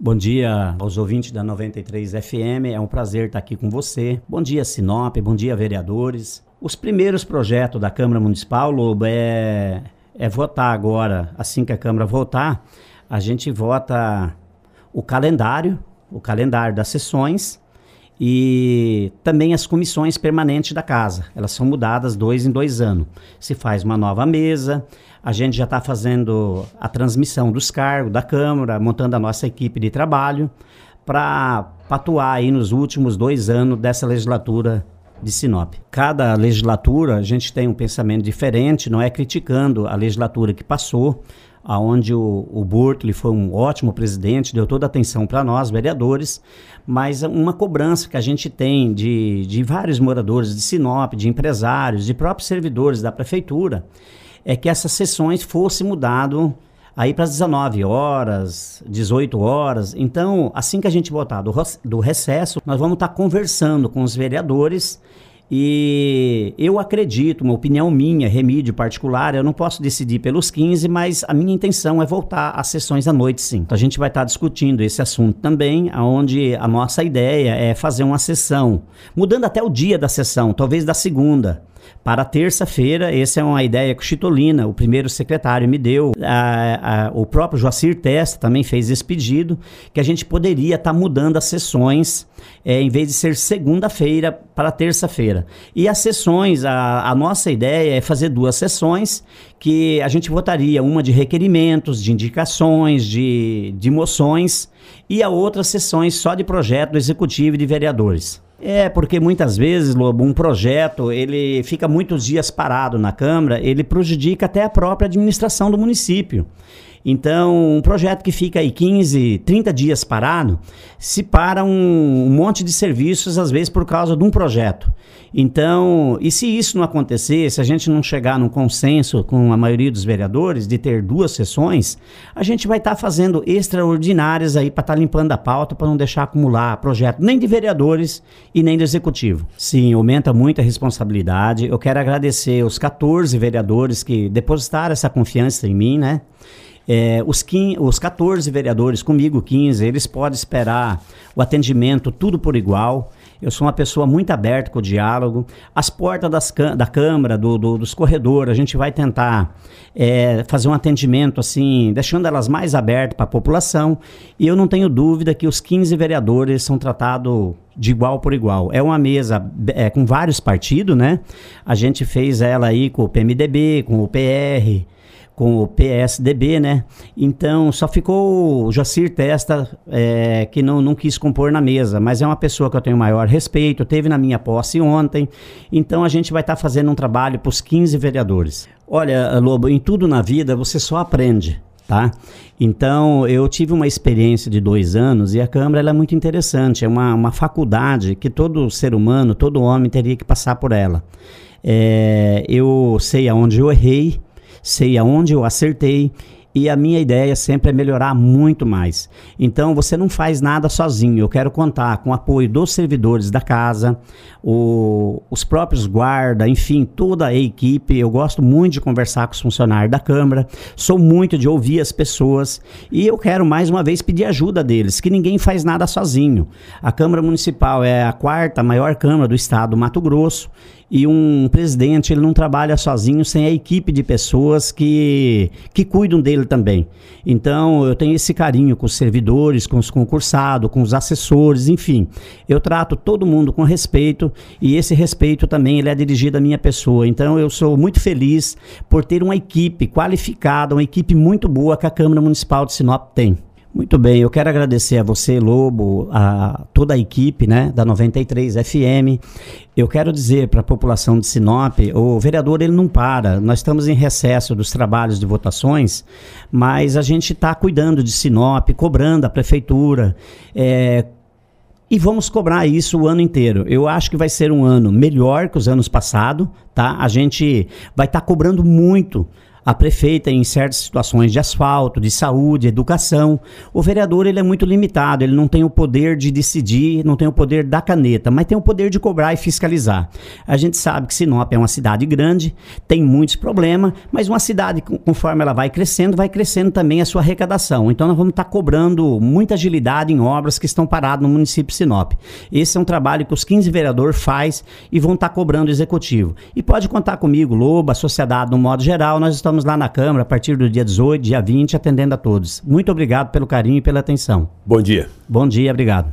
Bom dia aos ouvintes da 93 FM, é um prazer estar aqui com você. Bom dia, Sinop, bom dia, vereadores. Os primeiros projetos da Câmara Municipal, Lobo, é, é votar agora, assim que a Câmara votar, a gente vota o calendário, o calendário das sessões e também as comissões permanentes da casa. Elas são mudadas dois em dois anos. Se faz uma nova mesa, a gente já está fazendo a transmissão dos cargos da Câmara, montando a nossa equipe de trabalho para atuar aí nos últimos dois anos dessa legislatura de Sinop. Cada legislatura a gente tem um pensamento diferente, não é criticando a legislatura que passou, aonde o, o Burtley foi um ótimo presidente, deu toda a atenção para nós, vereadores, mas uma cobrança que a gente tem de, de vários moradores de Sinop, de empresários, de próprios servidores da prefeitura, é que essas sessões fossem mudado aí para as 19 horas, 18 horas. Então, assim que a gente voltar do, do recesso, nós vamos estar tá conversando com os vereadores e eu acredito, uma opinião minha, remídio particular, eu não posso decidir pelos 15, mas a minha intenção é voltar às sessões à noite, sim. Então a gente vai estar discutindo esse assunto também, onde a nossa ideia é fazer uma sessão, mudando até o dia da sessão, talvez da segunda. Para terça-feira, essa é uma ideia que o Chitolina, o primeiro secretário, me deu. A, a, o próprio Joacir Testa também fez esse pedido, que a gente poderia estar tá mudando as sessões, é, em vez de ser segunda-feira para terça-feira. E as sessões, a, a nossa ideia é fazer duas sessões, que a gente votaria uma de requerimentos, de indicações, de, de moções, e a outra sessões só de projeto executivo e de vereadores. É, porque muitas vezes, Lobo, um projeto, ele fica muitos dias parado na Câmara, ele prejudica até a própria administração do município. Então, um projeto que fica aí 15, 30 dias parado, se para um, um, monte de serviços, às vezes por causa de um projeto. Então, e se isso não acontecer, se a gente não chegar num consenso com a maioria dos vereadores de ter duas sessões, a gente vai estar tá fazendo extraordinárias aí para estar tá limpando a pauta, para não deixar acumular projeto nem de vereadores e nem do executivo. Sim, aumenta muito a responsabilidade. Eu quero agradecer os 14 vereadores que depositaram essa confiança em mim, né? É, os, 15, os 14 vereadores, comigo 15, eles podem esperar o atendimento tudo por igual. Eu sou uma pessoa muito aberta com o diálogo. As portas das, da Câmara, do, do, dos corredores, a gente vai tentar é, fazer um atendimento assim, deixando elas mais abertas para a população. E eu não tenho dúvida que os 15 vereadores são tratados de igual por igual. É uma mesa é, com vários partidos, né? A gente fez ela aí com o PMDB, com o PR com o PSDB, né? Então só ficou o Jacir Testa é, que não, não quis compor na mesa, mas é uma pessoa que eu tenho maior respeito, teve na minha posse ontem, então a gente vai estar tá fazendo um trabalho para os 15 vereadores. Olha, Lobo, em tudo na vida você só aprende. Tá? Então, eu tive uma experiência de dois anos e a Câmara é muito interessante. É uma, uma faculdade que todo ser humano, todo homem teria que passar por ela. É, eu sei aonde eu errei, sei aonde eu acertei e a minha ideia sempre é melhorar muito mais. Então você não faz nada sozinho. Eu quero contar com o apoio dos servidores da casa, o, os próprios guarda, enfim, toda a equipe. Eu gosto muito de conversar com os funcionários da Câmara, sou muito de ouvir as pessoas e eu quero mais uma vez pedir ajuda deles, que ninguém faz nada sozinho. A Câmara Municipal é a quarta maior Câmara do estado do Mato Grosso e um presidente ele não trabalha sozinho sem a equipe de pessoas que, que cuidam dele também. Então eu tenho esse carinho com os servidores, com os concursados, com os assessores, enfim. Eu trato todo mundo com respeito e esse respeito também ele é dirigido à minha pessoa. Então eu sou muito feliz por ter uma equipe qualificada, uma equipe muito boa que a Câmara Municipal de Sinop tem. Muito bem, eu quero agradecer a você, Lobo, a toda a equipe né, da 93 FM. Eu quero dizer para a população de Sinop, o vereador ele não para. Nós estamos em recesso dos trabalhos de votações, mas a gente está cuidando de Sinop, cobrando a prefeitura. É, e vamos cobrar isso o ano inteiro. Eu acho que vai ser um ano melhor que os anos passados, tá? A gente vai estar tá cobrando muito a prefeita em certas situações de asfalto, de saúde, educação. O vereador ele é muito limitado, ele não tem o poder de decidir, não tem o poder da caneta, mas tem o poder de cobrar e fiscalizar. A gente sabe que Sinop é uma cidade grande, tem muitos problemas, mas uma cidade, conforme ela vai crescendo, vai crescendo também a sua arrecadação. Então nós vamos estar tá cobrando muita agilidade em obras que estão paradas no município de Sinop. Esse é um trabalho que os 15 vereadores faz e vão estar tá cobrando o executivo. E pode contar comigo, Lobo, a sociedade no modo geral, nós estamos lá na Câmara a partir do dia 18, dia 20, atendendo a todos. Muito obrigado pelo carinho e pela atenção. Bom dia. Bom dia, obrigado.